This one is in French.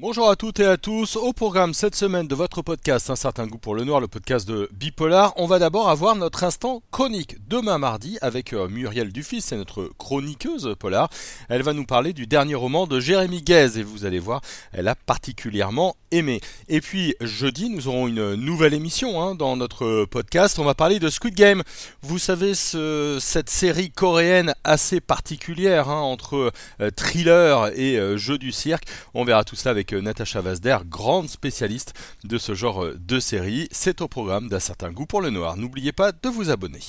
Bonjour à toutes et à tous. Au programme cette semaine de votre podcast Un certain goût pour le noir, le podcast de Bipolar, on va d'abord avoir notre instant chronique demain mardi avec euh, Muriel Dufis, c'est notre chroniqueuse polar. Elle va nous parler du dernier roman de Jérémy Guez et vous allez voir, elle a particulièrement aimé. Et puis jeudi, nous aurons une nouvelle émission hein, dans notre podcast. On va parler de Squid Game. Vous savez, ce, cette série coréenne assez particulière hein, entre euh, thriller et euh, jeu du cirque. On verra tout cela avec Natacha Vazder, grande spécialiste de ce genre de série. C'est au programme d'un certain goût pour le noir. N'oubliez pas de vous abonner.